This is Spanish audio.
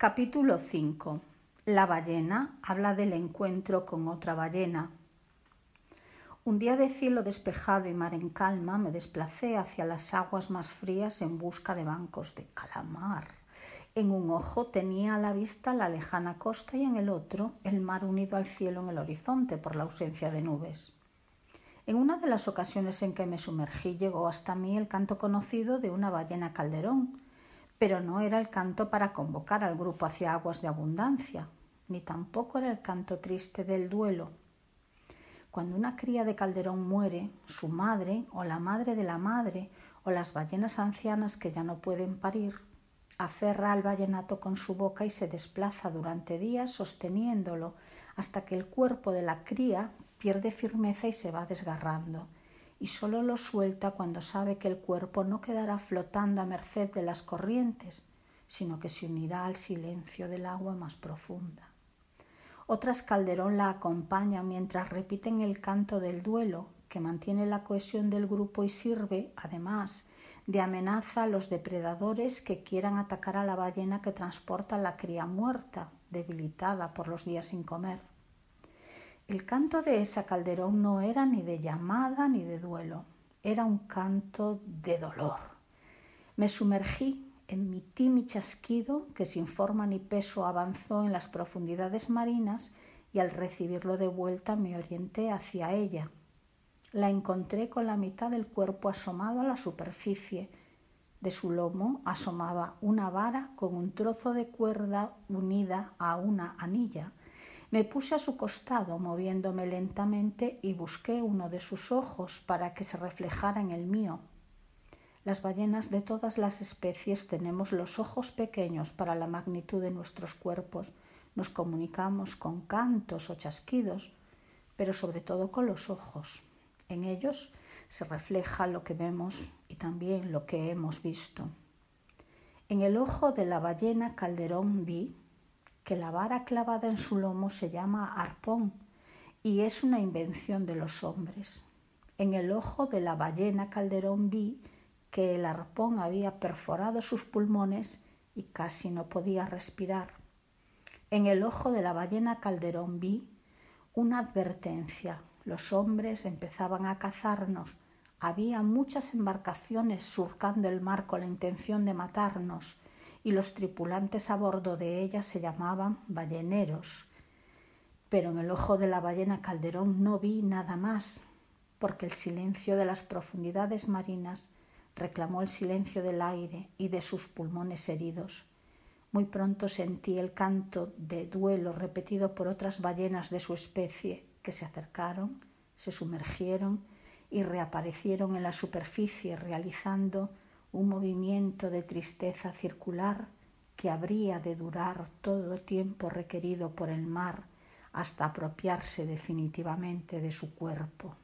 Capítulo 5. La ballena habla del encuentro con otra ballena. Un día de cielo despejado y mar en calma me desplacé hacia las aguas más frías en busca de bancos de calamar. En un ojo tenía a la vista la lejana costa y en el otro el mar unido al cielo en el horizonte por la ausencia de nubes. En una de las ocasiones en que me sumergí llegó hasta mí el canto conocido de una ballena calderón, pero no era el canto para convocar al grupo hacia aguas de abundancia, ni tampoco era el canto triste del duelo. Cuando una cría de calderón muere, su madre o la madre de la madre o las ballenas ancianas que ya no pueden parir, aferra al vallenato con su boca y se desplaza durante días sosteniéndolo hasta que el cuerpo de la cría pierde firmeza y se va desgarrando y solo lo suelta cuando sabe que el cuerpo no quedará flotando a merced de las corrientes, sino que se unirá al silencio del agua más profunda. Otras Calderón la acompañan mientras repiten el canto del duelo, que mantiene la cohesión del grupo y sirve, además, de amenaza a los depredadores que quieran atacar a la ballena que transporta la cría muerta, debilitada por los días sin comer. El canto de esa calderón no era ni de llamada ni de duelo, era un canto de dolor. Me sumergí, emití mi chasquido, que sin forma ni peso avanzó en las profundidades marinas, y al recibirlo de vuelta me orienté hacia ella. La encontré con la mitad del cuerpo asomado a la superficie. De su lomo asomaba una vara con un trozo de cuerda unida a una anilla me puse a su costado, moviéndome lentamente, y busqué uno de sus ojos para que se reflejara en el mío. Las ballenas de todas las especies tenemos los ojos pequeños para la magnitud de nuestros cuerpos. Nos comunicamos con cantos o chasquidos, pero sobre todo con los ojos. En ellos se refleja lo que vemos y también lo que hemos visto. En el ojo de la ballena Calderón vi que la vara clavada en su lomo se llama arpón y es una invención de los hombres. En el ojo de la ballena Calderón vi que el arpón había perforado sus pulmones y casi no podía respirar. En el ojo de la ballena Calderón vi una advertencia. Los hombres empezaban a cazarnos. Había muchas embarcaciones surcando el mar con la intención de matarnos y los tripulantes a bordo de ella se llamaban balleneros. Pero en el ojo de la ballena Calderón no vi nada más, porque el silencio de las profundidades marinas reclamó el silencio del aire y de sus pulmones heridos. Muy pronto sentí el canto de duelo repetido por otras ballenas de su especie que se acercaron, se sumergieron y reaparecieron en la superficie realizando un movimiento de tristeza circular que habría de durar todo tiempo requerido por el mar hasta apropiarse definitivamente de su cuerpo.